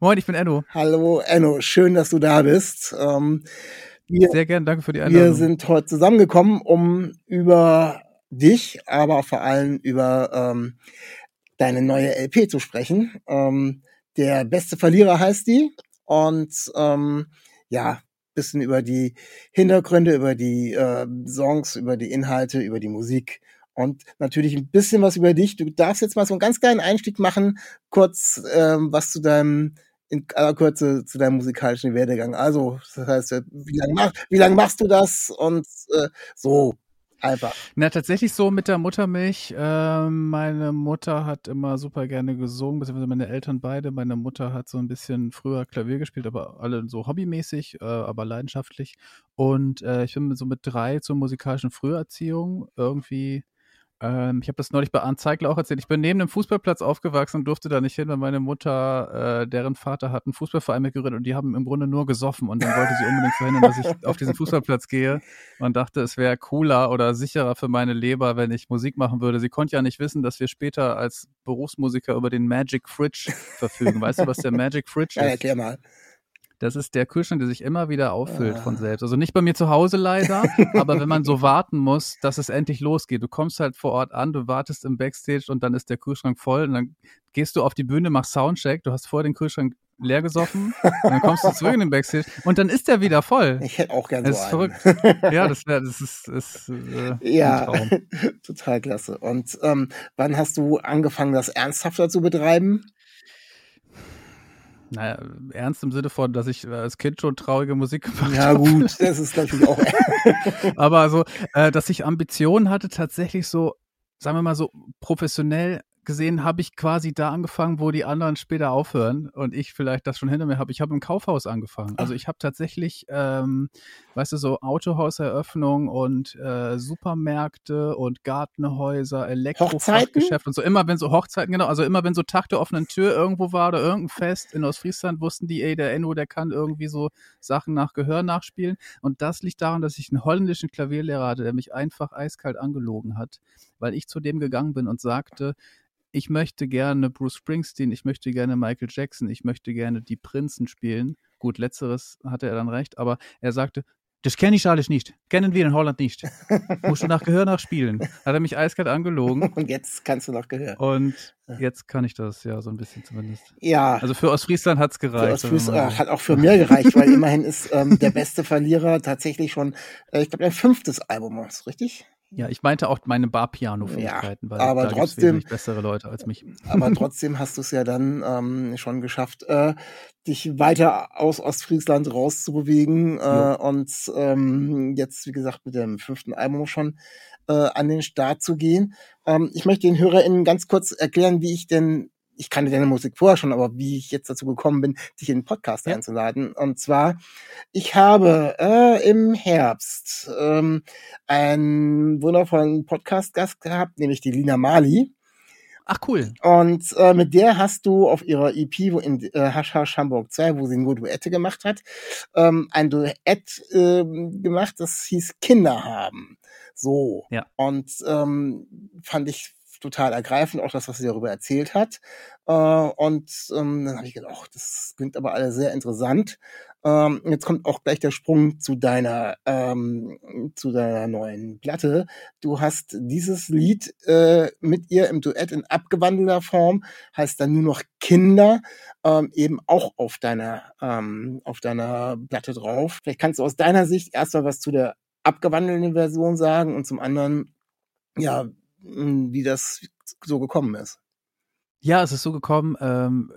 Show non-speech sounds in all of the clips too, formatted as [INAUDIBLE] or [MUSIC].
Moin, ich bin Enno. Hallo Enno, schön, dass du da bist. Ähm, wir, Sehr gern, danke für die Einladung. Wir sind heute zusammengekommen, um über dich, aber vor allem über ähm, deine neue LP zu sprechen. Ähm, der beste Verlierer heißt die und ähm, ja, bisschen über die Hintergründe, über die äh, Songs, über die Inhalte, über die Musik und natürlich ein bisschen was über dich. Du darfst jetzt mal so einen ganz kleinen Einstieg machen, kurz ähm, was zu deinem in aller Kürze zu deinem musikalischen Werdegang. Also, das heißt, äh, wie lange mach, lang machst du das und äh, so einfach? Na, tatsächlich so mit der Muttermilch. Äh, meine Mutter hat immer super gerne gesungen, beziehungsweise meine Eltern beide. Meine Mutter hat so ein bisschen früher Klavier gespielt, aber alle so hobbymäßig, äh, aber leidenschaftlich. Und äh, ich bin so mit drei zur musikalischen Früherziehung irgendwie ähm, ich habe das neulich bei Arndt Zeigler auch erzählt. Ich bin neben einem Fußballplatz aufgewachsen und durfte da nicht hin, weil meine Mutter, äh, deren Vater hat einen Fußballverein mitgegründet und die haben im Grunde nur gesoffen und dann wollte sie unbedingt verhindern, dass ich [LAUGHS] auf diesen Fußballplatz gehe und dachte, es wäre cooler oder sicherer für meine Leber, wenn ich Musik machen würde. Sie konnte ja nicht wissen, dass wir später als Berufsmusiker über den Magic Fridge verfügen. Weißt du, was der Magic Fridge ist? Ja, erklär mal. Das ist der Kühlschrank, der sich immer wieder auffüllt von ah. selbst. Also nicht bei mir zu Hause leider, [LAUGHS] aber wenn man so warten muss, dass es endlich losgeht. Du kommst halt vor Ort an, du wartest im Backstage und dann ist der Kühlschrank voll und dann gehst du auf die Bühne, machst Soundcheck, du hast vorher den Kühlschrank leer gesoffen, dann kommst du zurück in den Backstage und dann ist der wieder voll. [LAUGHS] Ich hätte auch gerne so ist einen. verrückt. Ja, das wäre, das ist, ist äh, ja, [LAUGHS] total klasse. Und ähm, wann hast du angefangen, das ernsthafter zu betreiben? Naja, ernst im Sinne von, dass ich als Kind schon traurige Musik gemacht habe. Ja, gut, das ist natürlich auch. [LAUGHS] Aber so, äh, dass ich Ambitionen hatte, tatsächlich so, sagen wir mal so, professionell gesehen habe ich quasi da angefangen, wo die anderen später aufhören und ich vielleicht das schon hinter mir habe. Ich habe im Kaufhaus angefangen. Also ich habe tatsächlich, ähm, weißt du, so Autohauseröffnung und äh, Supermärkte und Gartenhäuser, Elektrofachgeschäft und so. Immer wenn so Hochzeiten, genau, also immer wenn so Tag der offenen Tür irgendwo war oder irgendein Fest in Ostfriesland, wussten die, ey, der Enno, der kann irgendwie so Sachen nach Gehör nachspielen. Und das liegt daran, dass ich einen holländischen Klavierlehrer hatte, der mich einfach eiskalt angelogen hat, weil ich zu dem gegangen bin und sagte, ich möchte gerne Bruce Springsteen, ich möchte gerne Michael Jackson, ich möchte gerne die Prinzen spielen. Gut, letzteres hatte er dann recht, aber er sagte, das kenne ich alles nicht. Kennen wir in Holland nicht. [LAUGHS] Musst du nach Gehör nachspielen. Hat er mich eiskalt angelogen. [LAUGHS] Und jetzt kannst du nach Gehör. Und jetzt kann ich das, ja, so ein bisschen zumindest. Ja. Also für Ostfriesland hat es gereicht. Für Ostfriesland hat auch für mir gereicht, weil immerhin ist ähm, der beste Verlierer tatsächlich schon, äh, ich glaube, ein fünftes Album, ist richtig? Ja, ich meinte auch meine Bar-Piano-Fähigkeiten, ja, weil aber da trotzdem bessere Leute als mich. [LAUGHS] Aber trotzdem hast du es ja dann ähm, schon geschafft, äh, dich weiter aus Ostfriesland rauszubewegen äh, und ähm, jetzt, wie gesagt, mit dem fünften Album schon äh, an den Start zu gehen. Ähm, ich möchte den HörerInnen ganz kurz erklären, wie ich denn ich kannte deine Musik vorher schon, aber wie ich jetzt dazu gekommen bin, dich in den Podcast ja. einzuladen. Und zwar, ich habe äh, im Herbst ähm, einen wundervollen Podcast-Gast gehabt, nämlich die Lina Mali. Ach cool. Und äh, mit der hast du auf ihrer EP wo in äh, Hasch Hasch Hamburg 2, wo sie nur Duette gemacht hat, ähm, ein Duett äh, gemacht, das hieß Kinder haben. So. Ja. Und ähm, fand ich total ergreifend, auch das, was sie darüber erzählt hat. Äh, und ähm, dann habe ich gedacht, ach, das klingt aber alles sehr interessant. Ähm, jetzt kommt auch gleich der Sprung zu deiner ähm, zu deiner neuen Platte. Du hast dieses Lied äh, mit ihr im Duett in abgewandelter Form, heißt dann nur noch Kinder, ähm, eben auch auf deiner ähm, auf deiner Platte drauf. Vielleicht kannst du aus deiner Sicht erstmal was zu der abgewandelten Version sagen und zum anderen, ja, wie das so gekommen ist. Ja, es ist so gekommen, ähm,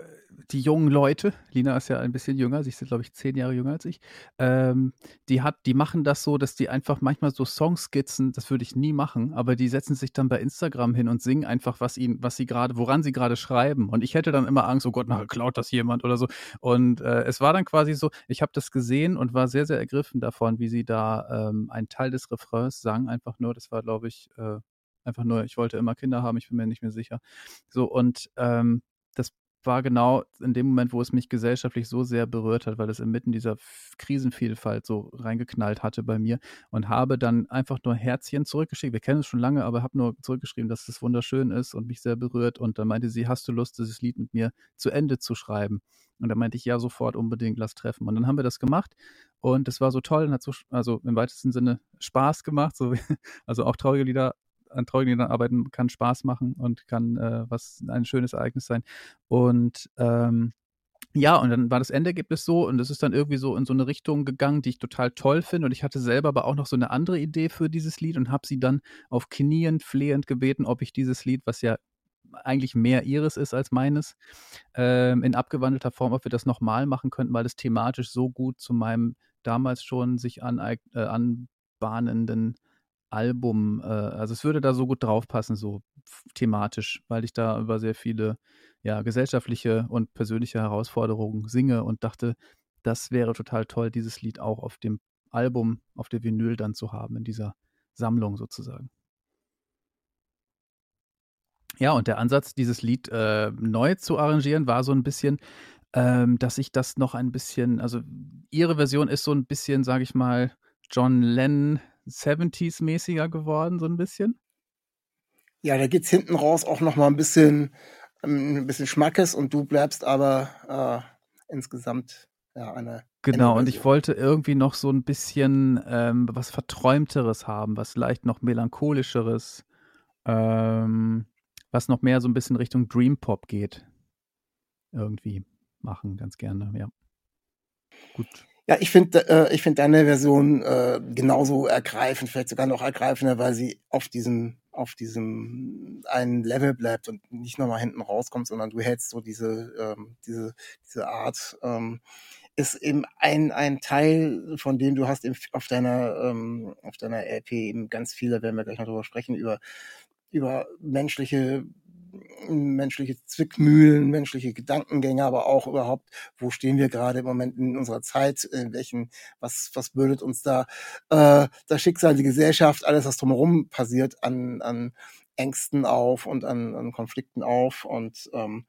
die jungen Leute, Lina ist ja ein bisschen jünger, sie ist, glaube ich, zehn Jahre jünger als ich, ähm, die hat, die machen das so, dass die einfach manchmal so Songskizzen, das würde ich nie machen, aber die setzen sich dann bei Instagram hin und singen einfach, was ihnen, was sie gerade, woran sie gerade schreiben. Und ich hätte dann immer Angst, oh Gott, na, klaut das jemand oder so. Und äh, es war dann quasi so, ich habe das gesehen und war sehr, sehr ergriffen davon, wie sie da ähm, einen Teil des Refrains sang, einfach nur, das war, glaube ich, äh, einfach nur, ich wollte immer Kinder haben, ich bin mir nicht mehr sicher. So, und ähm, das war genau in dem Moment, wo es mich gesellschaftlich so sehr berührt hat, weil es inmitten dieser Krisenvielfalt so reingeknallt hatte bei mir und habe dann einfach nur Herzchen zurückgeschickt. Wir kennen es schon lange, aber habe nur zurückgeschrieben, dass es wunderschön ist und mich sehr berührt. Und dann meinte sie, hast du Lust, dieses Lied mit mir zu Ende zu schreiben? Und da meinte ich, ja, sofort unbedingt, lass treffen. Und dann haben wir das gemacht und es war so toll und hat so, also im weitesten Sinne Spaß gemacht. So, [LAUGHS] also auch traurige Lieder an traurigen Liedern arbeiten kann Spaß machen und kann äh, was ein schönes Ereignis sein. Und ähm, ja, und dann war das Endergebnis so und es ist dann irgendwie so in so eine Richtung gegangen, die ich total toll finde. Und ich hatte selber aber auch noch so eine andere Idee für dieses Lied und habe sie dann auf Knien flehend gebeten, ob ich dieses Lied, was ja eigentlich mehr ihres ist als meines, ähm, in abgewandelter Form, ob wir das nochmal machen könnten, weil es thematisch so gut zu meinem damals schon sich an, äh, anbahnenden Album, äh, also es würde da so gut draufpassen, so thematisch, weil ich da über sehr viele ja, gesellschaftliche und persönliche Herausforderungen singe und dachte, das wäre total toll, dieses Lied auch auf dem Album, auf der Vinyl dann zu haben, in dieser Sammlung sozusagen. Ja, und der Ansatz, dieses Lied äh, neu zu arrangieren, war so ein bisschen, ähm, dass ich das noch ein bisschen, also ihre Version ist so ein bisschen, sage ich mal, John Lennon 70s-mäßiger geworden, so ein bisschen. Ja, da geht's hinten raus auch noch mal ein bisschen, ähm, ein bisschen Schmackes und du bleibst aber äh, insgesamt ja eine. Genau, und ich wollte irgendwie noch so ein bisschen ähm, was Verträumteres haben, was leicht noch melancholischeres, ähm, was noch mehr so ein bisschen Richtung Dream Pop geht. Irgendwie machen, ganz gerne, ja. Gut. Ja, ich finde äh, ich finde deine Version äh, genauso ergreifend, vielleicht sogar noch ergreifender, weil sie auf diesem auf diesem einen Level bleibt und nicht nochmal hinten rauskommt, sondern du hältst so diese ähm, diese diese Art ähm, ist eben ein ein Teil von dem du hast eben auf deiner ähm, auf deiner LP eben ganz viele, werden wir gleich noch drüber sprechen über über menschliche menschliche Zwickmühlen, menschliche Gedankengänge, aber auch überhaupt, wo stehen wir gerade im Moment in unserer Zeit, in welchen, was, was bürdet uns da äh, das Schicksal, die Gesellschaft, alles, was drumherum passiert, an, an Ängsten auf und an, an Konflikten auf und ähm,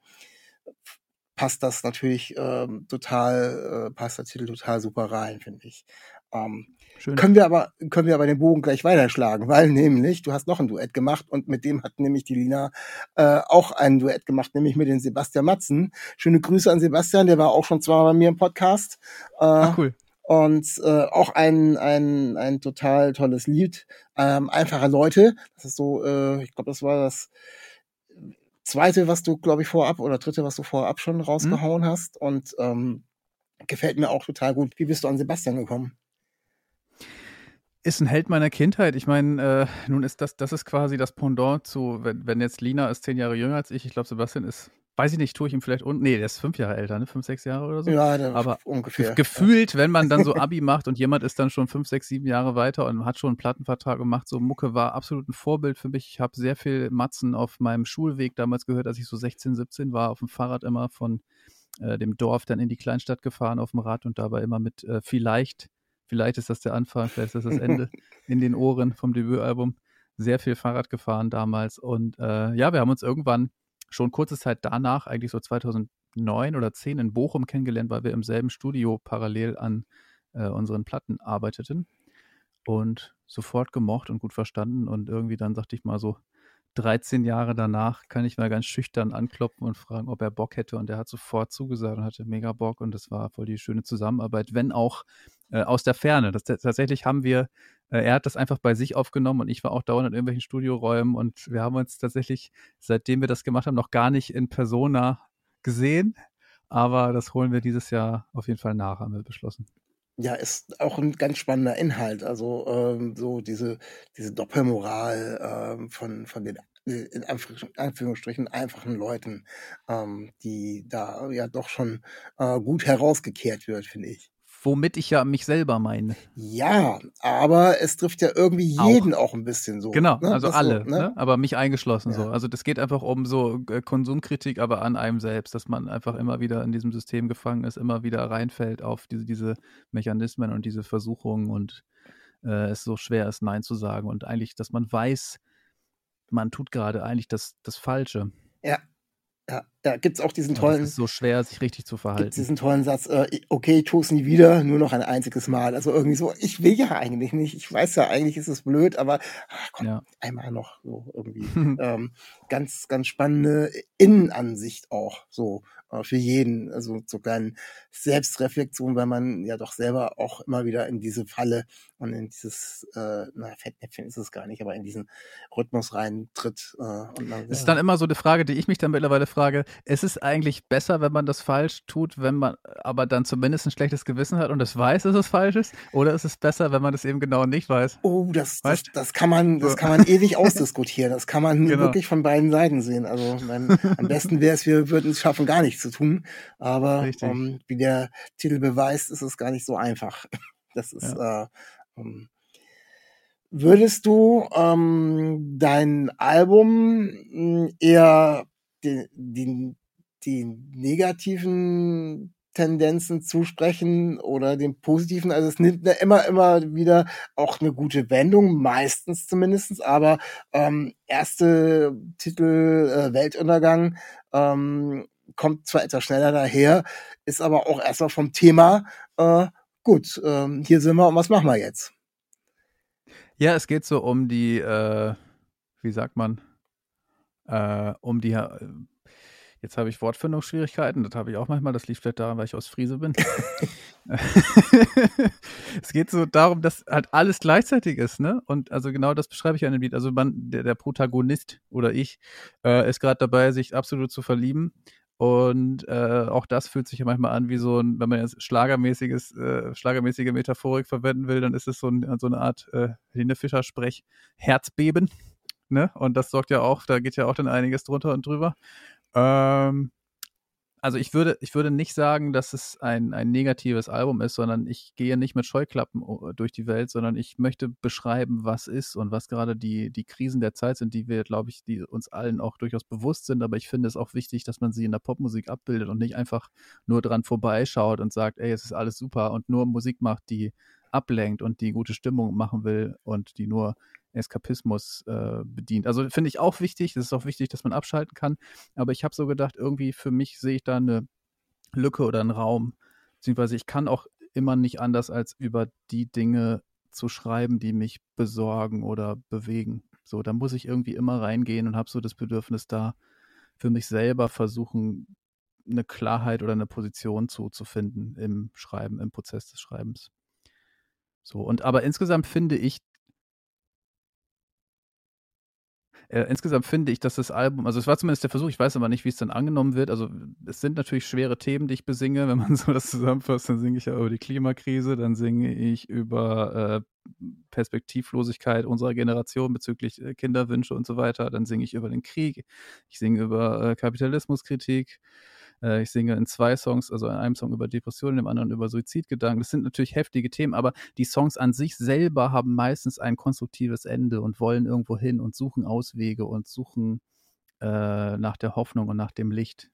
passt das natürlich ähm, total, äh, passt der Titel total super rein, finde ich. Ähm, Schön. Können wir aber, können wir aber den Bogen gleich weiterschlagen, weil nämlich, du hast noch ein Duett gemacht und mit dem hat nämlich die Lina äh, auch ein Duett gemacht, nämlich mit den Sebastian Matzen. Schöne Grüße an Sebastian, der war auch schon zweimal bei mir im Podcast. Äh, Ach, cool. Und äh, auch ein, ein, ein total tolles Lied. Ähm, Einfache Leute. Das ist so, äh, ich glaube, das war das zweite, was du, glaube ich, vorab oder dritte, was du vorab schon rausgehauen mhm. hast. Und ähm, gefällt mir auch total gut. Wie bist du an Sebastian gekommen? Ist ein Held meiner Kindheit. Ich meine, äh, nun ist das, das ist quasi das Pendant zu, wenn, wenn jetzt Lina ist zehn Jahre jünger als ich, ich glaube, Sebastian ist, weiß ich nicht, tue ich ihm vielleicht unten. Nee, der ist fünf Jahre älter, ne? Fünf, sechs Jahre oder so. Ja, aber ungefähr. Gefühlt, wenn man dann so Abi macht und jemand ist dann schon fünf, sechs, sieben Jahre weiter und hat schon einen Plattenvertrag gemacht, so Mucke war absolut ein Vorbild für mich. Ich habe sehr viel Matzen auf meinem Schulweg damals gehört, als ich so 16, 17 war, auf dem Fahrrad immer von äh, dem Dorf dann in die Kleinstadt gefahren auf dem Rad und dabei immer mit äh, vielleicht Vielleicht ist das der Anfang, vielleicht ist das das [LAUGHS] Ende in den Ohren vom Debütalbum. Sehr viel Fahrrad gefahren damals. Und äh, ja, wir haben uns irgendwann schon kurze Zeit danach, eigentlich so 2009 oder 10 in Bochum kennengelernt, weil wir im selben Studio parallel an äh, unseren Platten arbeiteten. Und sofort gemocht und gut verstanden. Und irgendwie dann sagte ich mal so, 13 Jahre danach kann ich mal ganz schüchtern anklopfen und fragen, ob er Bock hätte. Und er hat sofort zugesagt und hatte mega Bock. Und das war voll die schöne Zusammenarbeit, wenn auch äh, aus der Ferne. Das, tatsächlich haben wir, äh, er hat das einfach bei sich aufgenommen und ich war auch dauernd in irgendwelchen Studioräumen. Und wir haben uns tatsächlich, seitdem wir das gemacht haben, noch gar nicht in Persona gesehen. Aber das holen wir dieses Jahr auf jeden Fall nach, haben wir beschlossen ja, ist auch ein ganz spannender Inhalt. Also ähm, so diese, diese Doppelmoral ähm, von, von den in Anführungsstrichen einfachen Leuten, ähm, die da ja doch schon äh, gut herausgekehrt wird, finde ich. Womit ich ja mich selber meine. Ja, aber es trifft ja irgendwie jeden auch, auch ein bisschen so. Genau, ne? also das alle, so, ne? ne? aber mich eingeschlossen ja. so. Also das geht einfach um so äh, Konsumkritik, aber an einem selbst, dass man einfach immer wieder in diesem System gefangen ist, immer wieder reinfällt auf diese, diese Mechanismen und diese Versuchungen und äh, es so schwer ist, Nein zu sagen und eigentlich, dass man weiß, man tut gerade eigentlich das, das Falsche. Ja, ja, ja gibt es auch diesen tollen. Es ist so schwer, sich richtig zu verhalten. Gibt's diesen tollen Satz, äh, okay, ich tue es nie wieder, nur noch ein einziges Mal. Also irgendwie so, ich will ja eigentlich nicht. Ich weiß ja, eigentlich ist es blöd, aber ach, komm, ja. einmal noch so irgendwie. [LAUGHS] ähm, ganz, ganz spannende Innenansicht auch so äh, für jeden. Also so kleinen Selbstreflexion, weil man ja doch selber auch immer wieder in diese Falle und in dieses, äh, na, Fettnäpfchen ist es gar nicht, aber in diesen Rhythmus reintritt. Äh, und man, ist dann immer so eine Frage, die ich mich dann mittlerweile frage, ist es eigentlich besser, wenn man das falsch tut, wenn man aber dann zumindest ein schlechtes Gewissen hat und es weiß, dass es falsch ist? Oder ist es besser, wenn man das eben genau nicht weiß? Oh, das, das, das, kann man, das kann man ewig ausdiskutieren. Das kann man [LAUGHS] genau. wirklich von beiden Seiten sehen. Also mein, am besten wäre es, wir würden es schaffen, gar nichts zu tun. Aber um, ähm, wie der Titel beweist, ist es gar nicht so einfach. [LAUGHS] Das ist ja. äh, ähm, würdest du ähm, dein Album hm, eher die, die, die negativen Tendenzen zusprechen oder den positiven. Also es nimmt immer, immer wieder auch eine gute Wendung, meistens zumindestens. aber ähm, erste Titel äh, Weltuntergang ähm, kommt zwar etwas schneller daher, ist aber auch erstmal vom Thema äh, gut, ähm, hier sind wir und was machen wir jetzt? Ja, es geht so um die, äh, wie sagt man, äh, um die, äh, jetzt habe ich Wortfindungsschwierigkeiten, das habe ich auch manchmal, das liegt vielleicht daran, weil ich aus Friese bin. [LAUGHS] es geht so darum, dass halt alles gleichzeitig ist, ne? Und also genau das beschreibe ich ja in dem Lied. Also man, der, der Protagonist oder ich äh, ist gerade dabei, sich absolut zu verlieben und äh, auch das fühlt sich ja manchmal an wie so ein, wenn man jetzt schlagermäßiges, äh, schlagermäßige Metaphorik verwenden will, dann ist es so, ein, so eine Art äh, Helene Fischer-Sprech Herzbeben. Ne? Und das sorgt ja auch, da geht ja auch dann einiges drunter und drüber. Ähm, also ich würde, ich würde nicht sagen, dass es ein, ein negatives Album ist, sondern ich gehe nicht mit Scheuklappen durch die Welt, sondern ich möchte beschreiben, was ist und was gerade die, die Krisen der Zeit sind, die wir, glaube ich, die uns allen auch durchaus bewusst sind. Aber ich finde es auch wichtig, dass man sie in der Popmusik abbildet und nicht einfach nur dran vorbeischaut und sagt, ey, es ist alles super und nur Musik macht, die ablenkt und die gute Stimmung machen will und die nur Eskapismus äh, bedient. Also finde ich auch wichtig. Es ist auch wichtig, dass man abschalten kann. Aber ich habe so gedacht, irgendwie für mich sehe ich da eine Lücke oder einen Raum. Beziehungsweise ich kann auch immer nicht anders, als über die Dinge zu schreiben, die mich besorgen oder bewegen. So, da muss ich irgendwie immer reingehen und habe so das Bedürfnis, da für mich selber versuchen, eine Klarheit oder eine Position zu, zu finden im Schreiben, im Prozess des Schreibens. So, und aber insgesamt finde ich, Äh, insgesamt finde ich, dass das Album, also es war zumindest der Versuch, ich weiß aber nicht, wie es dann angenommen wird. Also es sind natürlich schwere Themen, die ich besinge. [LAUGHS] Wenn man so das zusammenfasst, dann singe ich ja über die Klimakrise, dann singe ich über äh, Perspektivlosigkeit unserer Generation bezüglich äh, Kinderwünsche und so weiter. Dann singe ich über den Krieg, ich singe über äh, Kapitalismuskritik. Äh, ich singe in zwei Songs, also in einem Song über Depressionen, im anderen über Suizidgedanken. Das sind natürlich heftige Themen, aber die Songs an sich selber haben meistens ein konstruktives Ende und wollen irgendwo hin und suchen Auswege und suchen äh, nach der Hoffnung und nach dem Licht.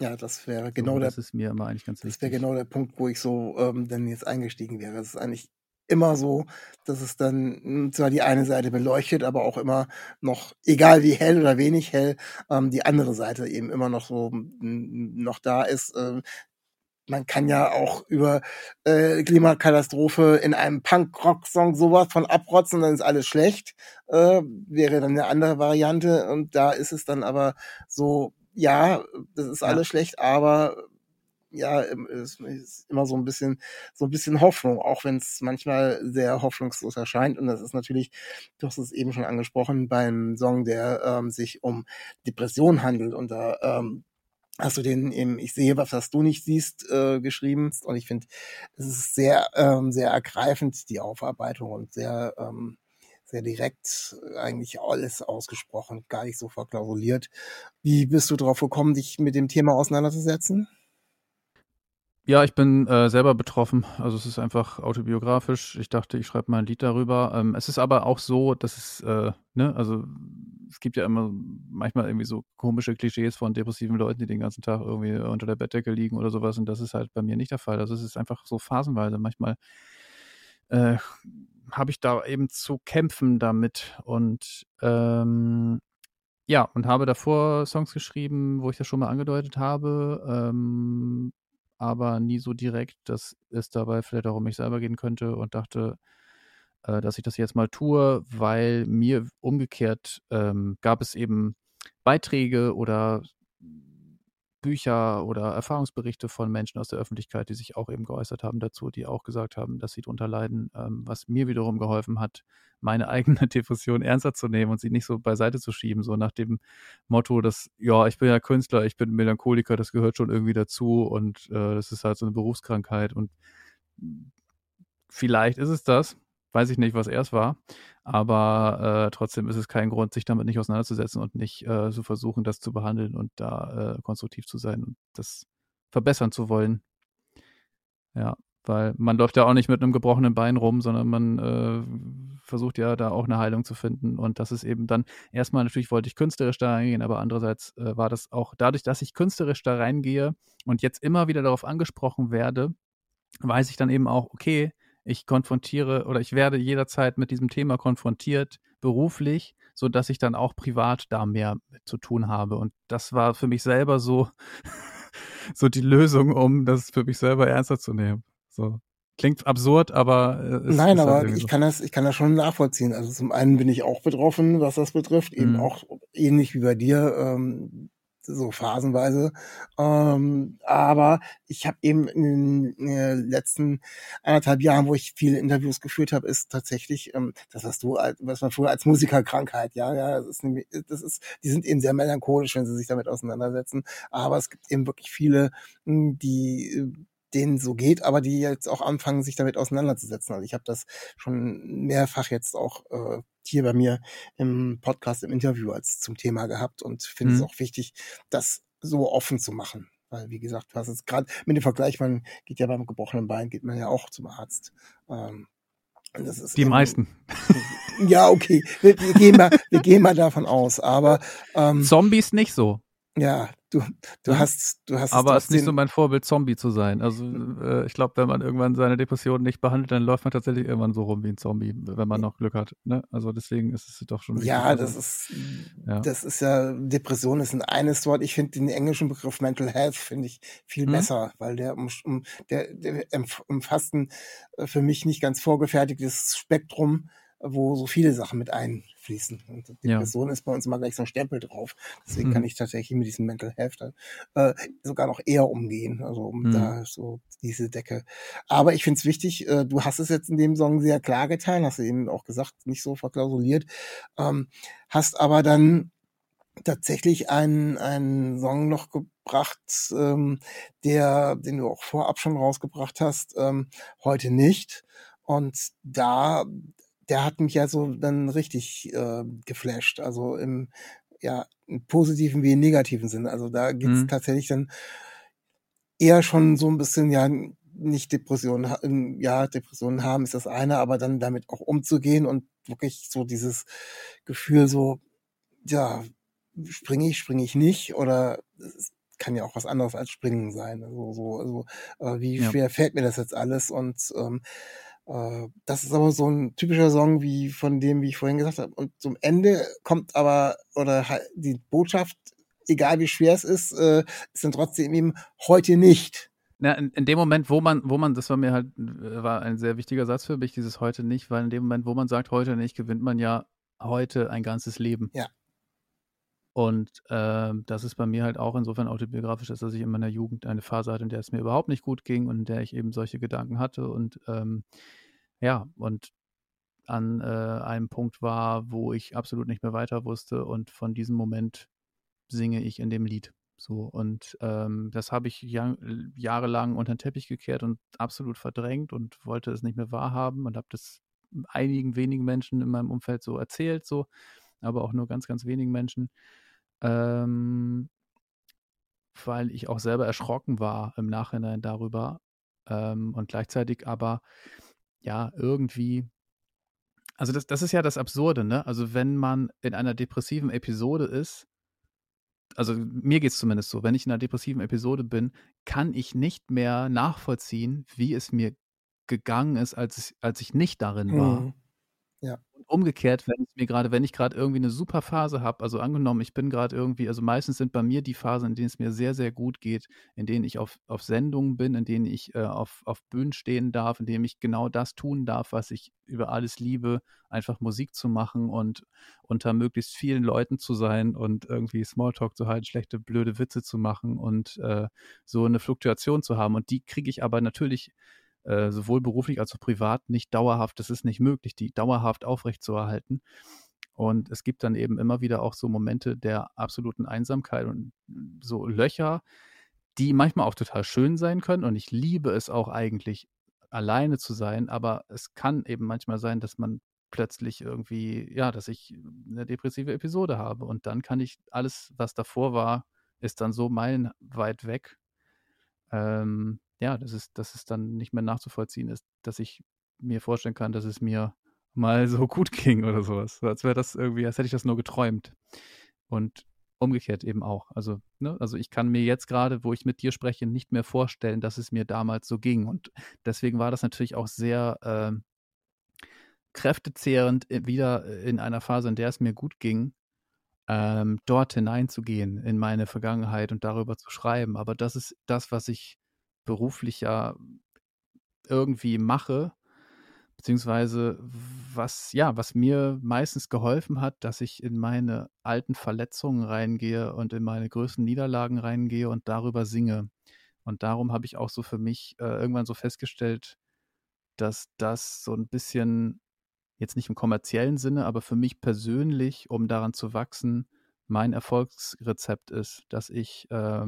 Ja, das wäre genau so, der. Das ist mir immer eigentlich ganz wichtig. Das wäre genau der Punkt, wo ich so ähm, dann jetzt eingestiegen wäre. Das ist eigentlich immer so, dass es dann hm, zwar die eine Seite beleuchtet, aber auch immer noch, egal wie hell oder wenig hell, ähm, die andere Seite eben immer noch so hm, noch da ist. Ähm, man kann ja auch über äh, Klimakatastrophe in einem Punk-Rock-Song sowas von abrotzen, dann ist alles schlecht. Äh, wäre dann eine andere Variante. Und da ist es dann aber so, ja, das ist alles ja. schlecht, aber ja, es ist immer so ein bisschen, so ein bisschen Hoffnung, auch wenn es manchmal sehr hoffnungslos erscheint. Und das ist natürlich, du hast es eben schon angesprochen, beim Song, der ähm, sich um Depression handelt. Und da ähm, hast du den im Ich sehe, was du nicht siehst, äh, geschrieben. Und ich finde, es ist sehr, ähm, sehr ergreifend, die Aufarbeitung und sehr, ähm, sehr direkt, eigentlich alles ausgesprochen, gar nicht so verklausuliert. Wie bist du darauf gekommen, dich mit dem Thema auseinanderzusetzen? Ja, ich bin äh, selber betroffen. Also es ist einfach autobiografisch. Ich dachte, ich schreibe mal ein Lied darüber. Ähm, es ist aber auch so, dass es, äh, ne, also es gibt ja immer manchmal irgendwie so komische Klischees von depressiven Leuten, die den ganzen Tag irgendwie unter der Bettdecke liegen oder sowas. Und das ist halt bei mir nicht der Fall. Also es ist einfach so phasenweise. Manchmal äh, habe ich da eben zu kämpfen damit. Und ähm, ja, und habe davor Songs geschrieben, wo ich das schon mal angedeutet habe. Ähm, aber nie so direkt, dass es dabei vielleicht auch um mich selber gehen könnte und dachte, äh, dass ich das jetzt mal tue, weil mir umgekehrt ähm, gab es eben Beiträge oder Bücher oder Erfahrungsberichte von Menschen aus der Öffentlichkeit, die sich auch eben geäußert haben dazu, die auch gesagt haben, dass sie darunter leiden, ähm, was mir wiederum geholfen hat, meine [LAUGHS] eigene Depression ernster zu nehmen und sie nicht so beiseite zu schieben, so nach dem Motto, dass, ja, ich bin ja Künstler, ich bin Melancholiker, das gehört schon irgendwie dazu und äh, das ist halt so eine Berufskrankheit und vielleicht ist es das, weiß ich nicht, was erst war, aber äh, trotzdem ist es kein Grund, sich damit nicht auseinanderzusetzen und nicht äh, zu versuchen, das zu behandeln und da äh, konstruktiv zu sein und das verbessern zu wollen. Ja, weil man läuft ja auch nicht mit einem gebrochenen Bein rum, sondern man äh, versucht ja da auch eine Heilung zu finden. Und das ist eben dann, erstmal natürlich wollte ich künstlerisch da reingehen, aber andererseits äh, war das auch dadurch, dass ich künstlerisch da reingehe und jetzt immer wieder darauf angesprochen werde, weiß ich dann eben auch, okay, ich konfrontiere oder ich werde jederzeit mit diesem Thema konfrontiert, beruflich, so dass ich dann auch privat da mehr mit zu tun habe. Und das war für mich selber so, [LAUGHS] so die Lösung, um das für mich selber ernster zu nehmen. So. Klingt absurd, aber äh, Nein, aber halt ich so. kann das, ich kann das schon nachvollziehen. Also zum einen bin ich auch betroffen, was das betrifft, eben mhm. auch ähnlich wie bei dir. Ähm, so phasenweise. Ähm, aber ich habe eben in den letzten anderthalb Jahren, wo ich viele Interviews geführt habe, ist tatsächlich ähm, das, was du, was man früher als Musikerkrankheit, ja, ja, das ist, nämlich, das ist, die sind eben sehr melancholisch, wenn sie sich damit auseinandersetzen. Aber es gibt eben wirklich viele, hm, die denen so geht, aber die jetzt auch anfangen, sich damit auseinanderzusetzen. Also ich habe das schon mehrfach jetzt auch äh, hier bei mir im Podcast, im Interview als zum Thema gehabt und finde mhm. es auch wichtig, das so offen zu machen. Weil, wie gesagt, du hast es gerade mit dem Vergleich, man geht ja beim gebrochenen Bein, geht man ja auch zum Arzt. Ähm, die eben, meisten. Ja, okay. Wir, wir, gehen mal, wir gehen mal davon aus. Aber ähm, Zombies nicht so. Ja, du, du hast, du hast. Aber es ist nicht so mein Vorbild, Zombie zu sein. Also äh, ich glaube, wenn man irgendwann seine Depressionen nicht behandelt, dann läuft man tatsächlich irgendwann so rum wie ein Zombie, wenn man noch Glück hat. Ne? Also deswegen ist es doch schon. Ja, das ist, ja. das ist ja Depression ist ein eines Wort. Ich finde den englischen Begriff Mental Health finde ich viel hm? besser, weil der um, der, der umfasst ein äh, für mich nicht ganz vorgefertigtes Spektrum wo so viele Sachen mit einfließen. Und Depression ja. ist bei uns immer gleich so ein Stempel drauf. Deswegen mhm. kann ich tatsächlich mit diesem Mental Health äh, sogar noch eher umgehen. Also um mhm. da so diese Decke. Aber ich finde es wichtig, äh, du hast es jetzt in dem Song sehr klar getan, hast du eben auch gesagt, nicht so verklausuliert. Ähm, hast aber dann tatsächlich einen, einen Song noch gebracht, ähm, der, den du auch vorab schon rausgebracht hast, ähm, heute nicht. Und da der hat mich ja so dann richtig äh, geflasht. Also im, ja, im positiven wie im negativen Sinn. Also da geht's mhm. tatsächlich dann eher schon so ein bisschen, ja, nicht Depressionen, ja, Depressionen haben ist das eine, aber dann damit auch umzugehen und wirklich so dieses Gefühl so, ja, springe ich, springe ich nicht oder es kann ja auch was anderes als springen sein. Also so, also äh, wie ja. schwer fällt mir das jetzt alles und ähm, äh, das ist aber so ein typischer Song wie von dem, wie ich vorhin gesagt habe. Und zum Ende kommt aber, oder die Botschaft, egal wie schwer es ist, äh, ist dann trotzdem eben heute nicht. Ja, in, in, dem Moment, wo man, wo man, das war mir halt, äh, war ein sehr wichtiger Satz für mich, dieses heute nicht, weil in dem Moment, wo man sagt, heute nicht, gewinnt man ja heute ein ganzes Leben. Ja. Und äh, das ist bei mir halt auch insofern autobiografisch, dass ich in meiner Jugend eine Phase hatte, in der es mir überhaupt nicht gut ging und in der ich eben solche Gedanken hatte. Und ähm, ja, und an äh, einem Punkt war, wo ich absolut nicht mehr weiter wusste. Und von diesem Moment singe ich in dem Lied. So, und ähm, das habe ich jahr, jahrelang unter den Teppich gekehrt und absolut verdrängt und wollte es nicht mehr wahrhaben und habe das einigen wenigen Menschen in meinem Umfeld so erzählt, so, aber auch nur ganz, ganz wenigen Menschen. Ähm, weil ich auch selber erschrocken war im Nachhinein darüber. Ähm, und gleichzeitig aber, ja, irgendwie also das, das ist ja das Absurde, ne? Also wenn man in einer depressiven Episode ist, also mir geht es zumindest so, wenn ich in einer depressiven Episode bin, kann ich nicht mehr nachvollziehen, wie es mir gegangen ist, als, ich, als ich nicht darin war. Mhm. Umgekehrt, wenn ich mir gerade, wenn ich gerade irgendwie eine super Phase habe, also angenommen, ich bin gerade irgendwie, also meistens sind bei mir die Phasen, in denen es mir sehr, sehr gut geht, in denen ich auf, auf Sendungen bin, in denen ich äh, auf, auf Bühnen stehen darf, in denen ich genau das tun darf, was ich über alles liebe, einfach Musik zu machen und unter möglichst vielen Leuten zu sein und irgendwie Smalltalk zu halten, schlechte, blöde Witze zu machen und äh, so eine Fluktuation zu haben. Und die kriege ich aber natürlich äh, sowohl beruflich als auch privat nicht dauerhaft, das ist nicht möglich, die dauerhaft aufrechtzuerhalten. Und es gibt dann eben immer wieder auch so Momente der absoluten Einsamkeit und so Löcher, die manchmal auch total schön sein können. Und ich liebe es auch eigentlich, alleine zu sein. Aber es kann eben manchmal sein, dass man plötzlich irgendwie, ja, dass ich eine depressive Episode habe. Und dann kann ich alles, was davor war, ist dann so meilenweit weg. Ähm, ja, dass es, dass es dann nicht mehr nachzuvollziehen ist, dass ich mir vorstellen kann, dass es mir mal so [LAUGHS] gut ging oder sowas. So, als wäre das irgendwie, als hätte ich das nur geträumt. Und umgekehrt eben auch. Also, ne, also ich kann mir jetzt gerade, wo ich mit dir spreche, nicht mehr vorstellen, dass es mir damals so ging. Und deswegen war das natürlich auch sehr äh, kräftezehrend, äh, wieder in einer Phase, in der es mir gut ging, ähm, dort hineinzugehen in meine Vergangenheit und darüber zu schreiben. Aber das ist das, was ich beruflich ja irgendwie mache, beziehungsweise was, ja, was mir meistens geholfen hat, dass ich in meine alten Verletzungen reingehe und in meine größten Niederlagen reingehe und darüber singe. Und darum habe ich auch so für mich äh, irgendwann so festgestellt, dass das so ein bisschen, jetzt nicht im kommerziellen Sinne, aber für mich persönlich, um daran zu wachsen, mein Erfolgsrezept ist, dass ich äh,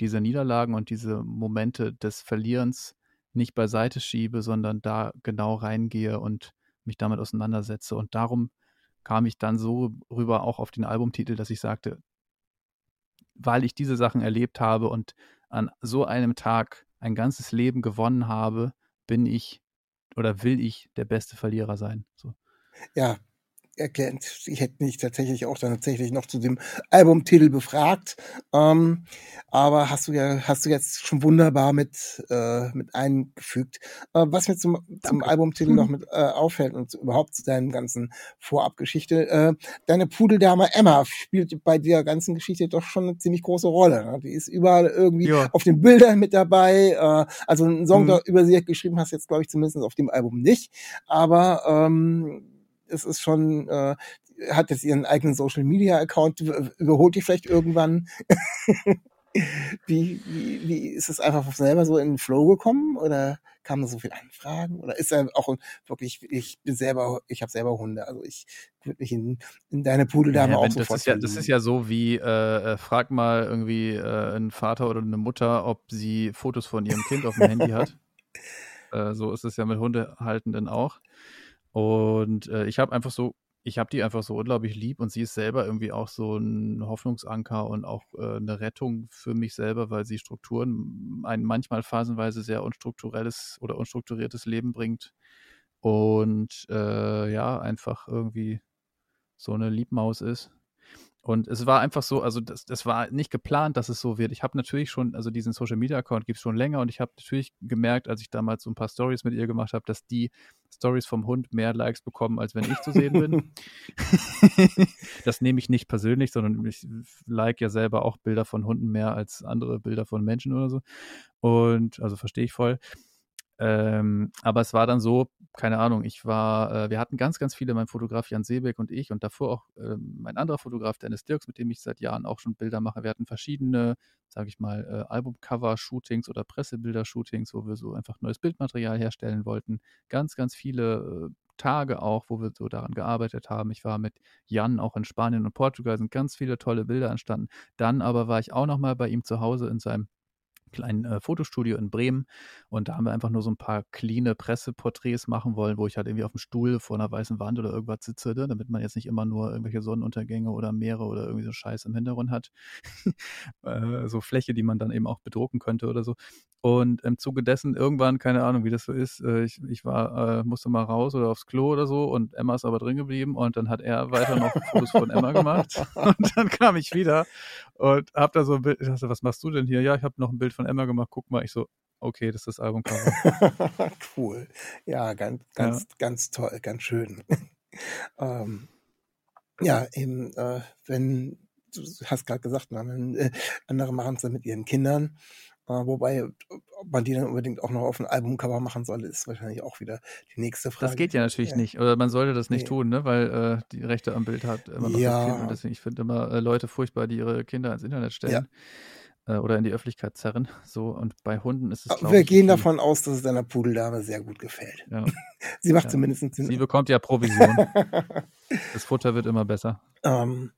diese Niederlagen und diese Momente des Verlierens nicht beiseite schiebe, sondern da genau reingehe und mich damit auseinandersetze. Und darum kam ich dann so rüber auch auf den Albumtitel, dass ich sagte, weil ich diese Sachen erlebt habe und an so einem Tag ein ganzes Leben gewonnen habe, bin ich oder will ich der beste Verlierer sein. So. Ja, erkennt. Ich hätte mich tatsächlich auch dann tatsächlich noch zu dem Albumtitel befragt. Ähm, aber hast du ja, hast du jetzt schon wunderbar mit, äh, mit eingefügt. Äh, was mir zum, zum Albumtitel mhm. noch mit äh, auffällt und überhaupt zu deinem ganzen Vorabgeschichte, äh, deine Pudeldame Emma spielt bei der ganzen Geschichte doch schon eine ziemlich große Rolle. Ne? Die ist überall irgendwie ja. auf den Bildern mit dabei. Äh, also einen Song mhm. über sie geschrieben hast jetzt, glaube ich, zumindest auf dem Album nicht. Aber ähm, es ist schon, äh, hat jetzt ihren eigenen Social Media Account, überholt die vielleicht irgendwann. [LAUGHS] wie, wie, wie ist es einfach selber so in den Flow gekommen oder kamen da so viele Anfragen? Oder ist er auch wirklich ich bin selber ich habe selber Hunde also ich würde mich in, in deine Pudeldame ja, auch sofort das ist ja das ist ja so wie äh, äh, frag mal irgendwie äh, einen Vater oder eine Mutter ob sie Fotos von ihrem Kind auf dem Handy hat. [LAUGHS] Äh, so ist es ja mit Hundehaltenden auch und äh, ich habe einfach so, ich habe die einfach so unglaublich lieb und sie ist selber irgendwie auch so ein Hoffnungsanker und auch äh, eine Rettung für mich selber, weil sie Strukturen, ein manchmal phasenweise sehr unstrukturelles oder unstrukturiertes Leben bringt. Und äh, ja, einfach irgendwie so eine Liebmaus ist. Und es war einfach so, also das, das war nicht geplant, dass es so wird. Ich habe natürlich schon, also diesen Social Media Account gibt es schon länger und ich habe natürlich gemerkt, als ich damals so ein paar Stories mit ihr gemacht habe, dass die Stories vom Hund mehr Likes bekommen, als wenn ich zu sehen bin. [LAUGHS] das nehme ich nicht persönlich, sondern ich like ja selber auch Bilder von Hunden mehr als andere Bilder von Menschen oder so. Und also verstehe ich voll. Ähm, aber es war dann so, keine Ahnung, ich war, äh, wir hatten ganz, ganz viele, mein Fotograf Jan Seebeck und ich und davor auch äh, mein anderer Fotograf Dennis Dirks, mit dem ich seit Jahren auch schon Bilder mache. Wir hatten verschiedene, sage ich mal, äh, Albumcover-Shootings oder Pressebilder-Shootings, wo wir so einfach neues Bildmaterial herstellen wollten. Ganz, ganz viele äh, Tage auch, wo wir so daran gearbeitet haben. Ich war mit Jan auch in Spanien und Portugal, sind ganz viele tolle Bilder entstanden. Dann aber war ich auch noch mal bei ihm zu Hause in seinem kleinen äh, Fotostudio in Bremen und da haben wir einfach nur so ein paar cleane Presseporträts machen wollen, wo ich halt irgendwie auf dem Stuhl vor einer weißen Wand oder irgendwas sitze, ne, damit man jetzt nicht immer nur irgendwelche Sonnenuntergänge oder Meere oder irgendwie so Scheiß im Hintergrund hat. [LAUGHS] äh, so Fläche, die man dann eben auch bedrucken könnte oder so. Und im Zuge dessen irgendwann, keine Ahnung, wie das so ist, äh, ich, ich war, äh, musste mal raus oder aufs Klo oder so und Emma ist aber drin geblieben und dann hat er [LAUGHS] weiter noch Fotos von Emma gemacht [LAUGHS] und dann kam ich wieder und hab da so ein Bild, ich dachte, was machst du denn hier? Ja, ich habe noch ein Bild von Emma gemacht, guck mal, ich so, okay, das ist das Albumcover. [LAUGHS] cool. Ja, ganz, ganz, ja. ganz toll, ganz schön. ähm, ja, eben, äh, wenn, du hast gerade gesagt, man, äh, andere machen es dann mit ihren Kindern. Äh, wobei, ob man die dann unbedingt auch noch auf ein Albumcover machen soll, ist wahrscheinlich auch wieder die nächste Frage. Das geht ja natürlich ja. nicht. Oder man sollte das nicht nee. tun, ne? weil äh, die Rechte am Bild hat immer noch ja. das Kind. Und deswegen, ich finde immer äh, Leute furchtbar, die ihre Kinder ins Internet stellen. Ja äh, oder in die Öffentlichkeit zerren. So, und bei Hunden ist es. Wir gehen davon aus, dass es deiner Pudeldame sehr gut gefällt. Ja. [LAUGHS] Sie macht ja. zumindest Sinn. Sie bekommt ja Provision. [LAUGHS] das Futter wird immer besser. Ähm,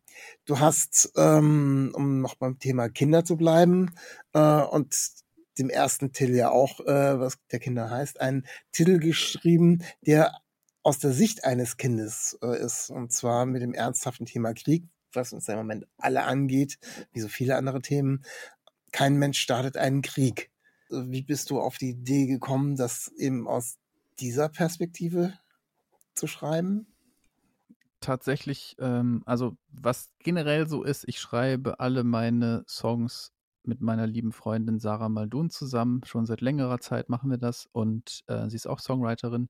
du hast, ähm, um noch beim Thema Kinder zu bleiben, äh, und dem ersten Titel ja auch, äh, was der Kinder heißt, einen Titel geschrieben, der aus der Sicht eines Kindes äh, ist, und zwar mit dem ernsthaften Thema Krieg, was uns im Moment alle angeht, wie so viele andere Themen. Kein Mensch startet einen Krieg. Wie bist du auf die Idee gekommen, das eben aus dieser Perspektive zu schreiben? Tatsächlich, ähm, also was generell so ist, ich schreibe alle meine Songs mit meiner lieben Freundin Sarah Maldun zusammen. Schon seit längerer Zeit machen wir das und äh, sie ist auch Songwriterin.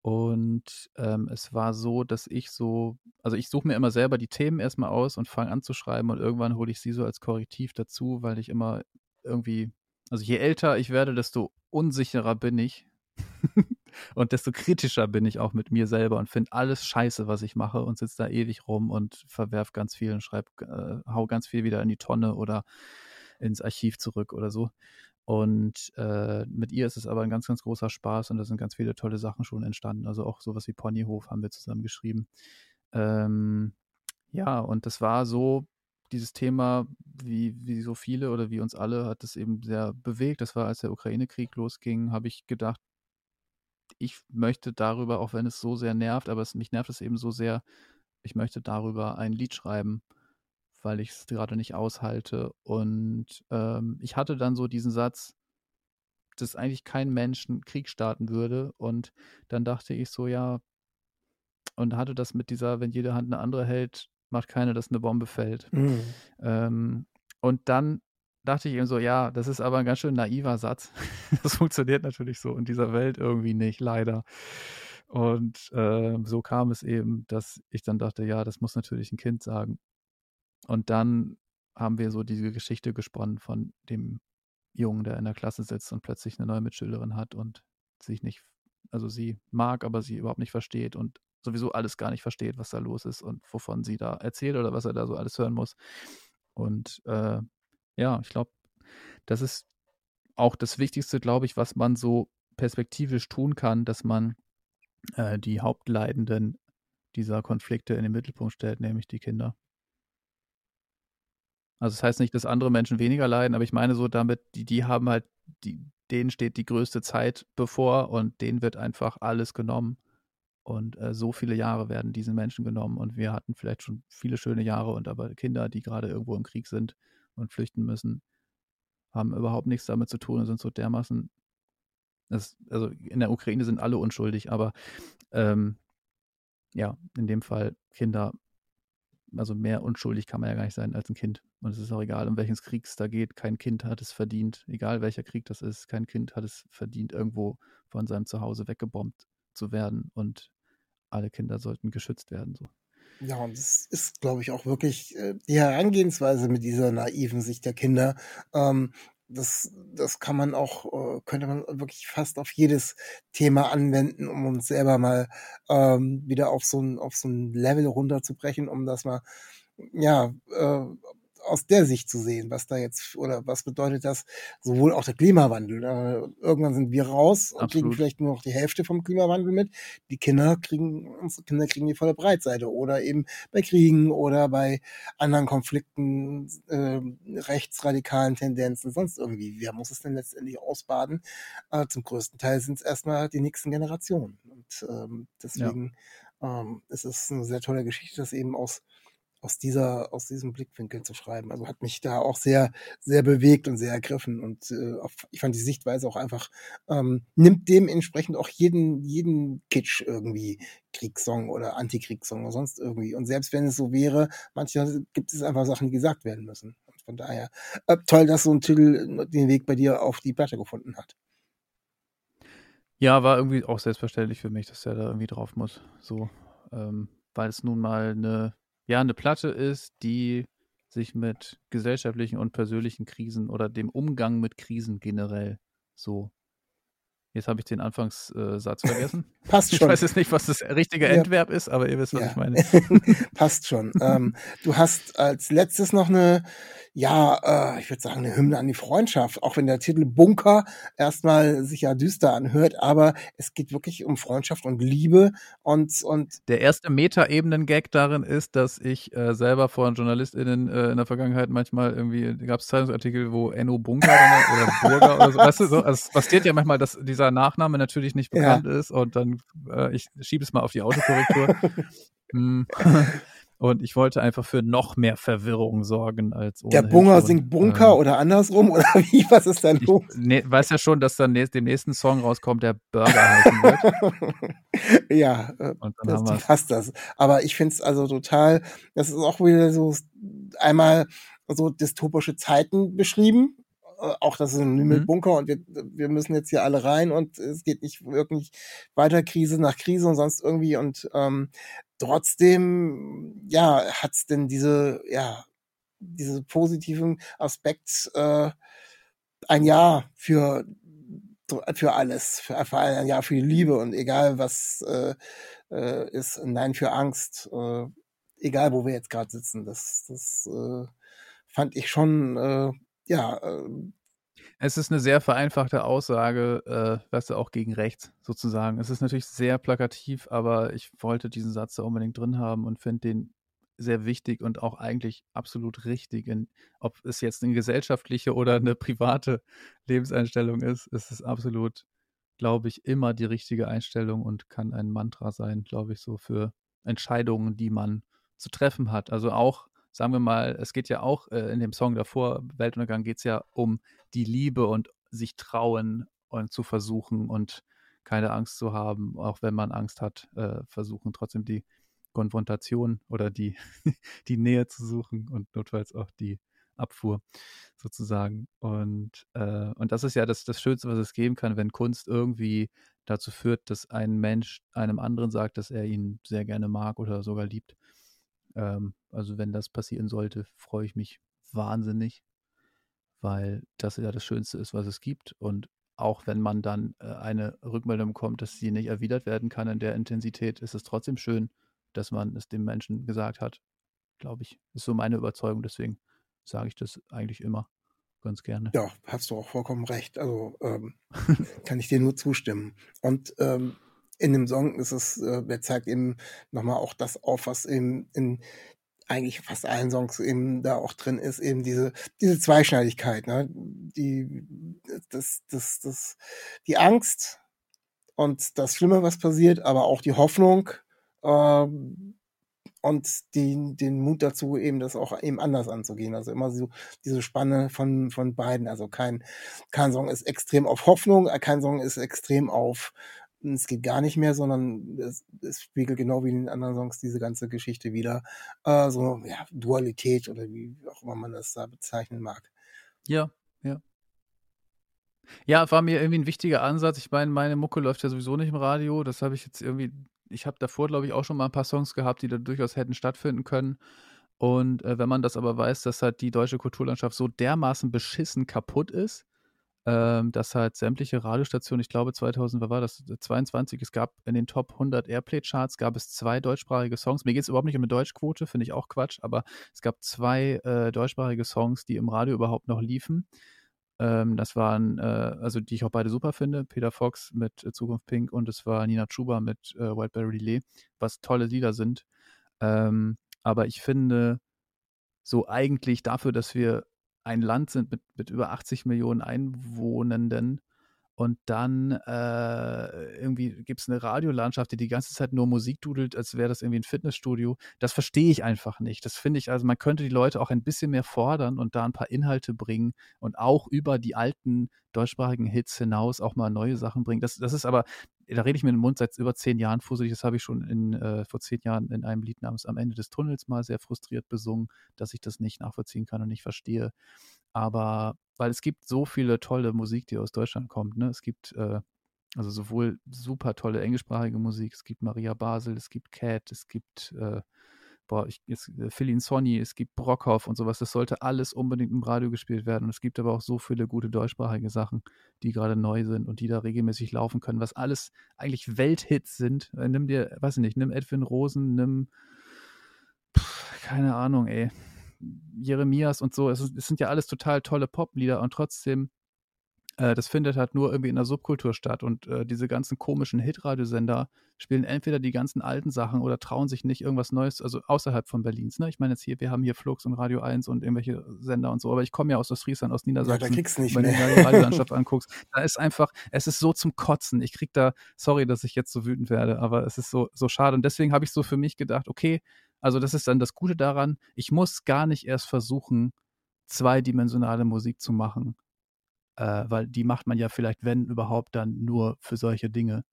Und ähm, es war so, dass ich so, also ich suche mir immer selber die Themen erstmal aus und fange an zu schreiben und irgendwann hole ich sie so als Korrektiv dazu, weil ich immer irgendwie, also je älter ich werde, desto unsicherer bin ich [LAUGHS] und desto kritischer bin ich auch mit mir selber und finde alles scheiße, was ich mache und sitze da ewig rum und verwerf ganz viel und schreibe, äh, hau ganz viel wieder in die Tonne oder ins Archiv zurück oder so. Und äh, mit ihr ist es aber ein ganz, ganz großer Spaß und da sind ganz viele tolle Sachen schon entstanden. Also auch sowas wie Ponyhof haben wir zusammen geschrieben. Ähm, ja, und das war so, dieses Thema, wie, wie so viele oder wie uns alle, hat es eben sehr bewegt. Das war, als der Ukraine-Krieg losging, habe ich gedacht, ich möchte darüber, auch wenn es so sehr nervt, aber es, mich nervt es eben so sehr, ich möchte darüber ein Lied schreiben weil ich es gerade nicht aushalte. Und ähm, ich hatte dann so diesen Satz, dass eigentlich kein Mensch einen Krieg starten würde. Und dann dachte ich so, ja, und hatte das mit dieser, wenn jede Hand eine andere hält, macht keine, dass eine Bombe fällt. Mhm. Ähm, und dann dachte ich eben so, ja, das ist aber ein ganz schön naiver Satz. [LAUGHS] Das funktioniert natürlich so in dieser Welt irgendwie nicht, leider. Und äh, so kam es eben, dass ich dann dachte, ja, das muss natürlich ein Kind sagen. Und dann haben wir so diese Geschichte gesponnen von dem Jungen, der in der Klasse sitzt und plötzlich eine neue Mitschülerin hat und sich nicht, also sie mag, aber sie überhaupt nicht versteht und sowieso alles gar nicht versteht, was da los ist und wovon sie da erzählt oder was er da so alles hören muss. Und äh, ja, ich glaube, das ist auch das Wichtigste, glaube ich, was man so perspektivisch tun kann, dass man äh, die Hauptleidenden dieser Konflikte in den Mittelpunkt stellt, nämlich die Kinder. Also das heißt nicht, dass andere Menschen weniger leiden, aber ich meine so damit, die, die haben halt, die, denen steht die größte Zeit bevor und denen wird einfach alles genommen. Und äh, so viele Jahre werden diesen Menschen genommen. Und wir hatten vielleicht schon viele schöne Jahre und aber Kinder, die gerade irgendwo im Krieg sind und flüchten müssen, haben überhaupt nichts damit zu tun und sind so dermaßen. Das, also in der Ukraine sind alle unschuldig, aber ähm, ja, in dem Fall Kinder also mehr unschuldig kann man ja gar nicht sein als ein Kind. Und es ist auch egal, um welches Krieg es da geht. Kein Kind hat es verdient, egal welcher Krieg das ist, kein Kind hat es verdient, irgendwo von seinem Zuhause weggebombt zu werden. Und alle Kinder sollten geschützt werden. So. Ja, und das ist, glaube ich, auch wirklich äh, die Herangehensweise mit dieser naiven Sicht der Kinder. Ähm, das, das kann man auch, äh, könnte man wirklich fast auf jedes Thema anwenden, um uns selber mal ähm, wieder auf so ein, so Level runterzubrechen, um das mal, ja, äh, aus der Sicht zu sehen, was da jetzt oder was bedeutet das sowohl auch der Klimawandel. Äh, irgendwann sind wir raus und kriegen vielleicht nur noch die Hälfte vom Klimawandel mit. Die Kinder kriegen, unsere Kinder kriegen die volle Breitseite oder eben bei Kriegen oder bei anderen Konflikten, äh, rechtsradikalen Tendenzen, sonst irgendwie. Wer muss es denn letztendlich ausbaden? Äh, zum größten Teil sind es erstmal die nächsten Generationen. Und ähm, deswegen ja. ähm, ist es eine sehr tolle Geschichte, das eben aus aus dieser, aus diesem Blickwinkel zu schreiben. Also hat mich da auch sehr, sehr bewegt und sehr ergriffen. Und äh, ich fand die Sichtweise auch einfach, ähm, nimmt dementsprechend auch jeden, jeden Kitsch irgendwie, Kriegssong oder Antikriegssong oder sonst irgendwie. Und selbst wenn es so wäre, manchmal gibt es einfach Sachen, die gesagt werden müssen. Und von daher, äh, toll, dass so ein Titel den Weg bei dir auf die Platte gefunden hat. Ja, war irgendwie auch selbstverständlich für mich, dass er da irgendwie drauf muss. So, ähm, weil es nun mal eine ja eine Platte ist, die sich mit gesellschaftlichen und persönlichen Krisen oder dem Umgang mit Krisen generell so Jetzt habe ich den Anfangssatz [LAUGHS] vergessen. Passt schon. Ich weiß jetzt nicht, was das richtige Endverb ja. ist, aber ihr wisst, was ja. ich meine. [LAUGHS] Passt schon. ähm, du hast als letztes noch eine ja, äh, ich würde sagen, eine Hymne an die Freundschaft, auch wenn der Titel Bunker erstmal sich ja düster anhört, aber es geht wirklich um Freundschaft und Liebe und und der erste Meta-Ebenen-Gag darin ist, dass ich äh, selber von JournalistInnen äh, in der Vergangenheit manchmal irgendwie gab es Zeitungsartikel, wo Enno Bunker oder Burger oder so, weißt du, so, also es passiert ja manchmal, dass dieser Nachname natürlich nicht bekannt ja. ist und dann äh, ich schiebe es mal auf die Autokorrektur. [LAUGHS] hm. Und ich wollte einfach für noch mehr Verwirrung sorgen als Der Bunger schon. singt Bunker ähm, oder andersrum oder [LAUGHS] wie? Was ist denn los? Ich ne, weiß ja schon, dass dann dem nächsten Song rauskommt, der Burger heißen wird. [LAUGHS] ja, äh, und dann das, passt das. Aber ich finde es also total, das ist auch wieder so einmal so dystopische Zeiten beschrieben, äh, auch das ist ein mhm. und wir, wir müssen jetzt hier alle rein und es geht nicht wirklich weiter Krise nach Krise und sonst irgendwie und ähm, trotzdem ja hat's denn diese ja diese positiven Aspekt äh, ein Jahr für für alles, für, für ein Jahr für die Liebe und egal was äh, äh, ist, nein für Angst, äh, egal wo wir jetzt gerade sitzen, das das äh, fand ich schon äh, ja, äh, es ist eine sehr vereinfachte Aussage, äh, weißt du, auch gegen rechts sozusagen. Es ist natürlich sehr plakativ, aber ich wollte diesen Satz da unbedingt drin haben und finde den sehr wichtig und auch eigentlich absolut richtig. In, ob es jetzt eine gesellschaftliche oder eine private Lebenseinstellung ist, ist es absolut, glaube ich, immer die richtige Einstellung und kann ein Mantra sein, glaube ich, so für Entscheidungen, die man zu treffen hat. Also auch sagen wir mal, es geht ja auch äh, in dem Song davor, Weltuntergang, geht es ja um die Liebe und sich trauen und zu versuchen und keine Angst zu haben, auch wenn man Angst hat, äh, versuchen trotzdem die Konfrontation oder die, [LAUGHS] die Nähe zu suchen und notfalls auch die Abfuhr sozusagen. Und, äh, und das ist ja das, das Schönste, was es geben kann, wenn Kunst irgendwie dazu führt, dass ein Mensch einem anderen sagt, dass er ihn sehr gerne mag oder sogar liebt. Ähm, also wenn das passieren sollte, freue ich mich wahnsinnig, weil das ja das Schönste ist, was es gibt. Und auch wenn man dann äh, eine Rückmeldung bekommt, dass sie nicht erwidert werden kann in der Intensität, ist es trotzdem schön, dass man es dem Menschen gesagt hat. Glaube ich, ist so meine Überzeugung. Deswegen sage ich das eigentlich immer ganz gerne. Ja, hast du auch vollkommen recht. Also ähm, [LAUGHS] kann ich dir nur zustimmen. Und ähm, in dem Song ist es, äh, der zeigt eben nochmal auch das auf, was eben in eigentlich fast allen Songs eben da auch drin ist, eben diese, diese Zweischneidigkeit, ne? Die, das, das, das, die Angst und das Schlimme, was passiert, aber auch die Hoffnung, ähm, und die, den Mut dazu, eben das auch eben anders anzugehen. Also immer so diese Spanne von, von beiden. Also kein, kein Song ist extrem auf Hoffnung, kein Song ist extrem auf es geht gar nicht mehr, sondern es, es, spiegelt genau wie in den anderen Songs diese ganze Geschichte wieder. Äh, so, ja, Dualität oder wie auch immer man das da bezeichnen mag. Ja, ja. Ja, war mir irgendwie ein wichtiger Ansatz. Ich meine, meine Mucke läuft ja sowieso nicht im Radio. Das habe ich jetzt irgendwie, ich habe davor, glaube ich, auch schon mal ein paar Songs gehabt, die da durchaus hätten stattfinden können. Und äh, wenn man das aber weiß, dass halt die deutsche Kulturlandschaft so dermaßen beschissen kaputt ist, ähm, dass halt sämtliche Radiostationen, ich glaube 2000, was war das, 22, es gab in den Top 100 Airplay-Charts, gab es zwei deutschsprachige Songs. Mir geht es überhaupt nicht um eine Deutschquote, finde ich auch Quatsch, aber es gab zwei äh, deutschsprachige Songs, die im Radio überhaupt noch liefen. Ähm, das waren, äh, also die ich auch beide super finde, Peter Fox mit äh, Zukunft Pink und es war Nina Chuba mit äh, Whiteberry Relay, was tolle Lieder sind. Ähm, aber ich finde, so eigentlich dafür, dass wir ein Land sind mit, mit über 80 Millionen Einwohnenden und dann äh, irgendwie gibt es eine Radiolandschaft, die die ganze Zeit nur Musik dudelt, als wäre das irgendwie ein Fitnessstudio. Das verstehe ich einfach nicht. Das finde ich, also man könnte die Leute auch ein bisschen mehr fordern und da ein paar Inhalte bringen und auch über die alten deutschsprachigen Hits hinaus auch mal neue Sachen bringen. Das, das ist aber, da rede ich mir den Mund seit über zehn Jahren fusselig. Das habe ich schon in, äh, vor zehn Jahren in einem Lied namens Am Ende des Tunnels mal sehr frustriert besungen, dass ich das nicht nachvollziehen kann und nicht verstehe. Aber weil es gibt so viele tolle Musik, die aus Deutschland kommt. Ne? Es gibt äh, also sowohl super tolle englischsprachige Musik, es gibt Maria Basel, es gibt Cat, es gibt äh, boah, ich, es, äh, Philin Sonny, es gibt Brockhoff und sowas. Das sollte alles unbedingt im Radio gespielt werden. Und es gibt aber auch so viele gute deutschsprachige Sachen, die gerade neu sind und die da regelmäßig laufen können, was alles eigentlich Welthits sind. Äh, nimm dir, weiß ich nicht, nimm Edwin Rosen, nimm, pff, keine Ahnung, ey Jeremias und so. Es, es sind ja alles total tolle Poplieder und trotzdem, äh, das findet halt nur irgendwie in der Subkultur statt. Und äh, diese ganzen komischen Hitradiosender spielen entweder die ganzen alten Sachen oder trauen sich nicht irgendwas Neues, also außerhalb von Berlins. Ne? Ich meine jetzt hier, wir haben hier Flux und Radio 1 und irgendwelche Sender und so, aber ich komme ja aus Ostfriesland, aus Niedersachsen. Ja, da kriegst du nicht Wenn du die Radiolandschaft [LAUGHS] anguckst, da ist einfach, es ist so zum Kotzen. Ich krieg da, sorry, dass ich jetzt so wütend werde, aber es ist so, so schade. Und deswegen habe ich so für mich gedacht, okay, also das ist dann das Gute daran, ich muss gar nicht erst versuchen, zweidimensionale Musik zu machen, äh, weil die macht man ja vielleicht, wenn überhaupt, dann nur für solche Dinge.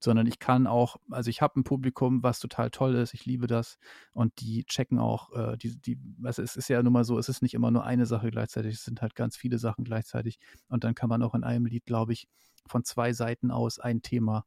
Sondern ich kann auch, also ich habe ein Publikum, was total toll ist, ich liebe das und die checken auch, äh, die, die, also es ist ja nun mal so, es ist nicht immer nur eine Sache gleichzeitig, es sind halt ganz viele Sachen gleichzeitig und dann kann man auch in einem Lied, glaube ich, von zwei Seiten aus ein Thema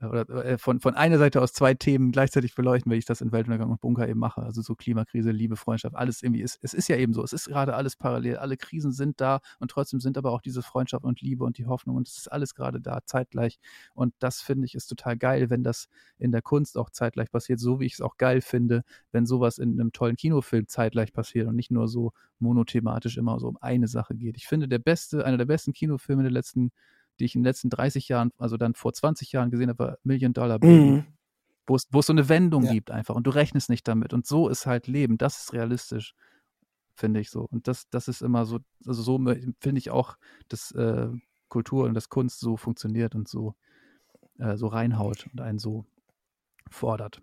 oder äh, von, von einer Seite aus zwei Themen gleichzeitig beleuchten, wenn ich das in Weltuntergang und Bunker eben mache. Also so Klimakrise, Liebe, Freundschaft, alles irgendwie ist, es ist ja eben so, es ist gerade alles parallel, alle Krisen sind da und trotzdem sind aber auch diese Freundschaft und Liebe und die Hoffnung und es ist alles gerade da, zeitgleich. Und das finde ich ist total geil, wenn das in der Kunst auch zeitgleich passiert, so wie ich es auch geil finde, wenn sowas in einem tollen Kinofilm zeitgleich passiert und nicht nur so monothematisch immer so um eine Sache geht. Ich finde, der beste, einer der besten Kinofilme der letzten die ich in den letzten 30 Jahren, also dann vor 20 Jahren gesehen habe, war Million Dollar Baby. Mhm. Wo es, wo es so eine Wendung ja. gibt einfach und du rechnest nicht damit. Und so ist halt Leben. Das ist realistisch, finde ich so. Und das, das ist immer so, also so finde ich auch, dass äh, Kultur und das Kunst so funktioniert und so, äh, so reinhaut und einen so fordert.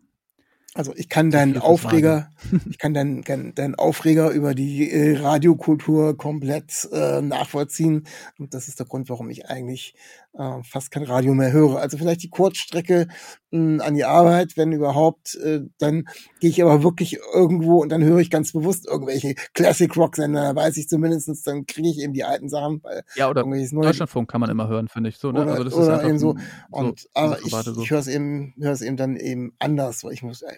Also ich kann deinen Aufreger, [LAUGHS] ich kann deinen, deinen Aufreger über die äh, Radiokultur komplett äh, nachvollziehen. Und das ist der Grund, warum ich eigentlich äh, fast kein Radio mehr höre. Also vielleicht die Kurzstrecke mh, an die Arbeit, wenn überhaupt, äh, dann gehe ich aber wirklich irgendwo und dann höre ich ganz bewusst irgendwelche Classic Rock Sender. Da weiß ich zumindestens, dann kriege ich eben die alten Sachen. Weil ja, oder Deutschlandfunk kann man immer hören, finde ich. So, ne? Oder, also das ist eben so. Und so, aber ich, so. ich höre es eben, höre es eben dann eben anders, weil ich muss äh,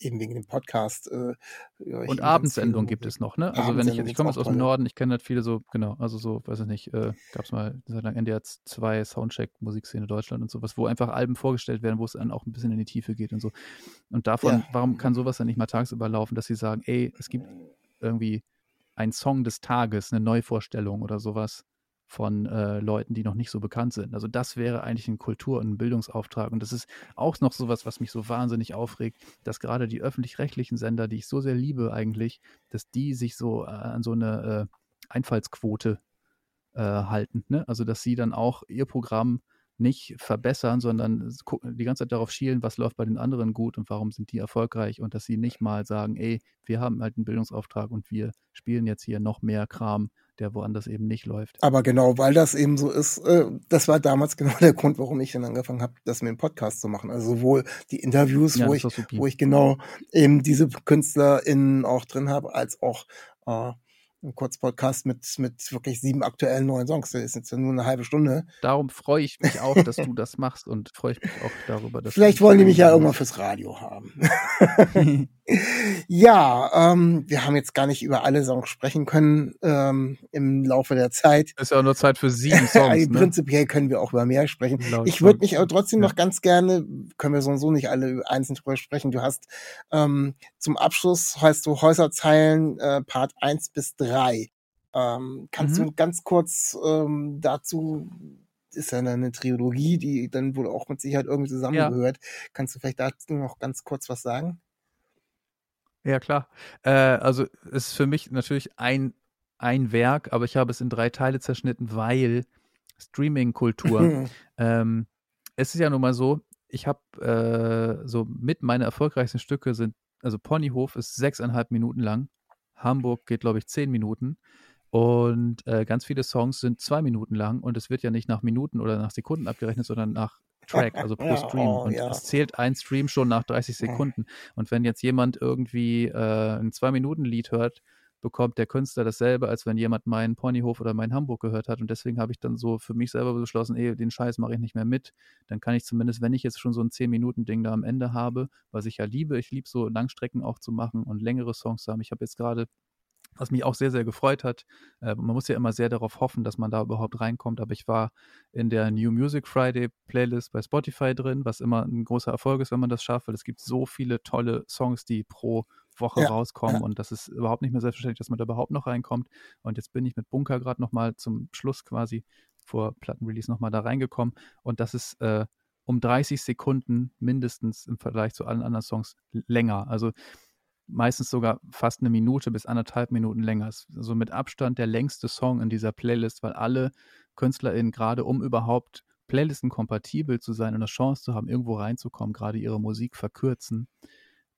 eben wegen dem Podcast. Äh, und Abendsendung gibt es noch, ne? Also wenn ich, ich komme jetzt aus dem Norden, ich kenne halt viele so, genau, also so, weiß ich nicht, äh, gab es mal seit lang NDR 2 Soundcheck Musikszene Deutschland und sowas, wo einfach Alben vorgestellt werden, wo es dann auch ein bisschen in die Tiefe geht und so. Und davon, ja. warum kann sowas dann nicht mal tagsüber laufen, dass sie sagen, ey, es gibt irgendwie einen Song des Tages, eine Neuvorstellung oder sowas von äh, Leuten, die noch nicht so bekannt sind. Also das wäre eigentlich ein Kultur- und ein Bildungsauftrag. Und das ist auch noch sowas, was mich so wahnsinnig aufregt, dass gerade die öffentlich-rechtlichen Sender, die ich so sehr liebe eigentlich, dass die sich so äh, an so eine äh, Einfallsquote äh, halten. Ne? Also dass sie dann auch ihr Programm nicht verbessern, sondern die ganze Zeit darauf schielen, was läuft bei den anderen gut und warum sind die erfolgreich und dass sie nicht mal sagen, ey, wir haben halt einen Bildungsauftrag und wir spielen jetzt hier noch mehr Kram, der woanders eben nicht läuft. Aber genau, weil das eben so ist, äh, das war damals genau der Grund, warum ich dann angefangen habe, das mit dem Podcast zu machen. Also sowohl die Interviews, ja, wo ich, wo ich genau eben diese KünstlerInnen auch drin habe, als auch äh, ein Kurzpodcast mit, mit wirklich sieben aktuellen neuen Songs. Das ist jetzt nur eine halbe Stunde. Darum freue ich mich auch, dass du das machst und freue ich mich auch darüber, dass Vielleicht wollen die mich ja irgendwann fürs Radio haben. [LAUGHS] [LAUGHS] Ja, ähm, wir haben jetzt gar nicht über alle Songs sprechen können ähm, im Laufe der Zeit. Ist ja auch nur Zeit für sieben Songs. [LAUGHS] ne? Prinzipiell können wir auch über mehr sprechen. Laut Ich würde mich aber trotzdem Ja. noch ganz gerne, können wir so und so nicht alle einzeln drüber sprechen. Du hast ähm, zum Abschluss hast du Häuserzeilen äh, Part 1 bis 3. Ähm, kannst Mhm. du ganz kurz ähm, dazu, ist ja eine Trilogie, die dann wohl auch mit Sicherheit irgendwie zusammengehört. Kannst du vielleicht dazu noch ganz kurz was sagen? Ja, klar. Äh, also ist für mich natürlich ein, ein Werk, aber ich habe es in drei Teile zerschnitten, weil Streaming-Kultur. [LAUGHS] ähm, es ist ja nun mal so, ich habe äh, so mit meine erfolgreichsten Stücke sind, also Ponyhof ist sechseinhalb Minuten lang, Hamburg geht, glaube ich, zehn Minuten. Und äh, ganz viele Songs sind zwei Minuten lang und es wird ja nicht nach Minuten oder nach Sekunden abgerechnet, sondern nach Track, [LAUGHS] also pro Stream. oh, und ja. es zählt ein Stream schon nach 30 Ja. Sekunden. Und wenn jetzt jemand irgendwie äh, ein Zwei-Minuten-Lied hört, bekommt der Künstler dasselbe, als wenn jemand meinen Ponyhof oder meinen Hamburg gehört hat. Und deswegen habe ich dann so für mich selber beschlossen, ey, den Scheiß mache ich nicht mehr mit. Dann kann ich zumindest, wenn ich jetzt schon so ein 10-Minuten-Ding da am Ende habe, was ich ja liebe, ich liebe so Langstrecken auch zu machen und längere Songs zu haben. Ich habe jetzt gerade was mich auch sehr, sehr gefreut hat. Äh, man muss ja immer sehr darauf hoffen, dass man da überhaupt reinkommt. Aber ich war in der New Music Friday Playlist bei Spotify drin, was immer ein großer Erfolg ist, wenn man das schafft, weil es gibt so viele tolle Songs, die pro Woche Ja, rauskommen ja. und das ist überhaupt nicht mehr selbstverständlich, dass man da überhaupt noch reinkommt. Und jetzt bin ich mit Bunker gerade nochmal zum Schluss quasi vor Plattenrelease nochmal da reingekommen und das ist äh, um 30 Sekunden mindestens im Vergleich zu allen anderen Songs länger. Also meistens sogar fast eine Minute bis anderthalb Minuten länger. So mit Abstand der längste Song in dieser Playlist, weil alle KünstlerInnen gerade um überhaupt Playlisten kompatibel zu sein und eine Chance zu haben, irgendwo reinzukommen, gerade ihre Musik verkürzen.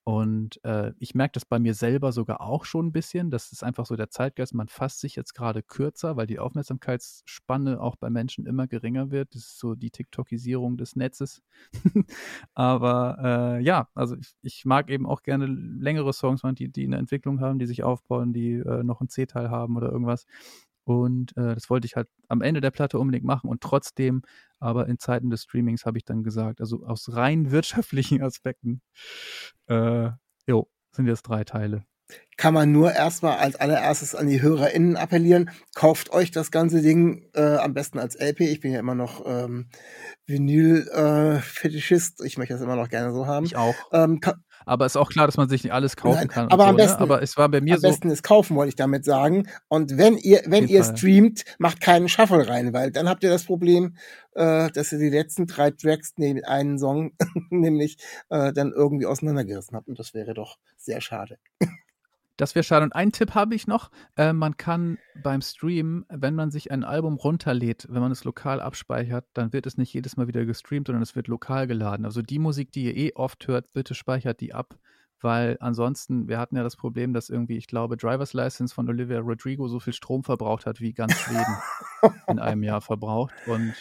Und äh, ich merke das bei mir selber sogar auch schon ein bisschen. Das ist einfach so der Zeitgeist. Man fasst sich jetzt gerade kürzer, weil die Aufmerksamkeitsspanne auch bei Menschen immer geringer wird. Das ist so die TikTokisierung des Netzes. [LAUGHS] Aber äh, ja, also ich, ich mag eben auch gerne längere Songs, die, die eine Entwicklung haben, die sich aufbauen, die äh, noch einen C-Teil haben oder irgendwas. Und äh, das wollte ich halt am Ende der Platte unbedingt machen und trotzdem, aber in Zeiten des Streamings habe ich dann gesagt, also aus rein [LAUGHS] wirtschaftlichen Aspekten, äh, jo, sind jetzt drei Teile. Kann man nur erstmal als allererstes an die HörerInnen appellieren. Kauft euch das ganze Ding äh, am besten als LP. Ich bin ja immer noch ähm, Vinyl-Fetischist. ich möchte das immer noch gerne so haben. Ich auch. Ähm, Aber ist auch klar, dass man sich nicht alles kaufen Nein, kann. aber so, am besten- ne? Aber es war bei mir am so. besten ist kaufen, wollte ich damit sagen. Und wenn ihr, wenn ihr Fall. streamt, macht keinen Shuffle rein, weil dann habt ihr das Problem, äh, dass ihr die letzten drei Tracks neben einen Song [LAUGHS] nämlich äh, dann irgendwie auseinandergerissen habt. Und das wäre doch sehr schade. Das wäre schade. Und einen Tipp habe ich noch. Äh, man kann beim Stream, wenn man sich ein Album runterlädt, wenn man es lokal abspeichert, dann wird es nicht jedes Mal wieder gestreamt, sondern es wird lokal geladen. Also die Musik, die ihr eh oft hört, bitte speichert die ab. Weil ansonsten, wir hatten ja das Problem, dass irgendwie, ich glaube, Driver's License von Olivia Rodrigo so viel Strom verbraucht hat, wie ganz Schweden [LAUGHS] in einem Jahr verbraucht. Und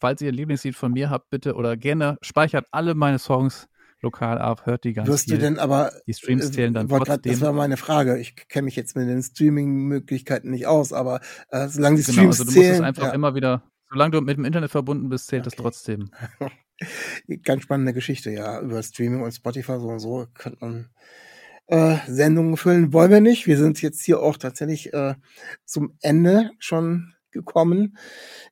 falls ihr ein Lieblingslied von mir habt, bitte oder gerne speichert alle meine Songs lokal ab, hört die ganz Wirst viel. du denn aber die Streams Äh, zählen dann wollt grad- trotzdem. Das war meine Frage. Ich kenne mich jetzt mit den Streaming-Möglichkeiten nicht aus, aber äh, solange die Genau, Streams also du musst es zählen, einfach ja, immer wieder, solange du mit dem Internet verbunden bist, zählt es Okay. trotzdem. [LAUGHS] ganz spannende Geschichte, ja, über Streaming und Spotify so und so könnte man äh, Sendungen füllen. Wollen wir nicht. Wir sind jetzt hier auch tatsächlich äh, zum Ende schon gekommen.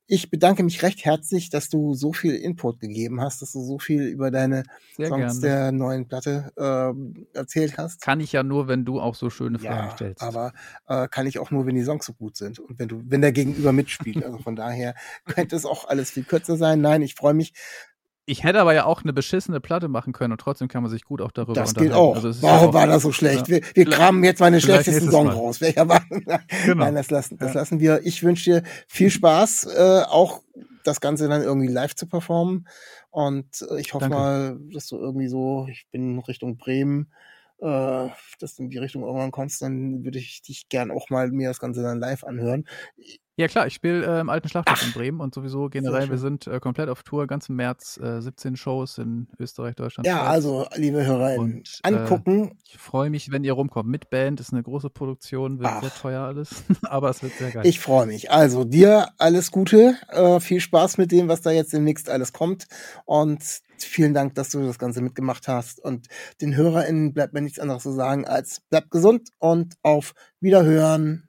Ich bedanke mich recht herzlich, dass du so viel Input gegeben hast, dass du so viel über deine Sehr Songs gerne. der neuen Platte ähm, erzählt hast. Kann ich ja nur, wenn du auch so schöne Fragen Ja, stellst. aber äh, kann ich auch nur, wenn die Songs so gut sind und wenn du, wenn der Gegenüber mitspielt. Also von daher [LAUGHS] könnte es auch alles viel kürzer sein. Nein, ich freue mich. Ich hätte aber ja auch eine beschissene Platte machen können und trotzdem kann man sich gut auch darüber Das unterhalten. geht auch. Also ist ja Warum auch- war das so schlecht? Wir, wir kramen jetzt vielleicht schlechtesten Song raus. Welcher war? [LAUGHS] Genau. Nein, das lassen, das Ja. lassen wir. Ich wünsche dir viel Spaß, äh, auch das Ganze dann irgendwie live zu performen. Und äh, ich hoffe Danke. mal, dass du irgendwie so, ich bin Richtung Bremen, äh, dass du in die Richtung irgendwann kommst, dann würde ich dich gern auch mal mir das Ganze dann live anhören. Ja klar, ich spiele äh, im alten Schlachthof in Bremen und sowieso generell, wir sind äh, komplett auf Tour, ganz im März, äh, 17 Shows in Österreich, Deutschland. Ja, Schweiz. also, liebe HörerInnen, Und, äh, angucken. Ich freue mich, wenn ihr rumkommt. Mit Band ist eine große Produktion, wird Ach. sehr teuer alles, [LAUGHS] aber es wird sehr geil. Ich freue mich. Also, dir alles Gute, äh, viel Spaß mit dem, was da jetzt demnächst alles kommt. Und vielen Dank, dass du das Ganze mitgemacht hast. Und den HörerInnen bleibt mir nichts anderes zu sagen als bleibt gesund und auf Wiederhören.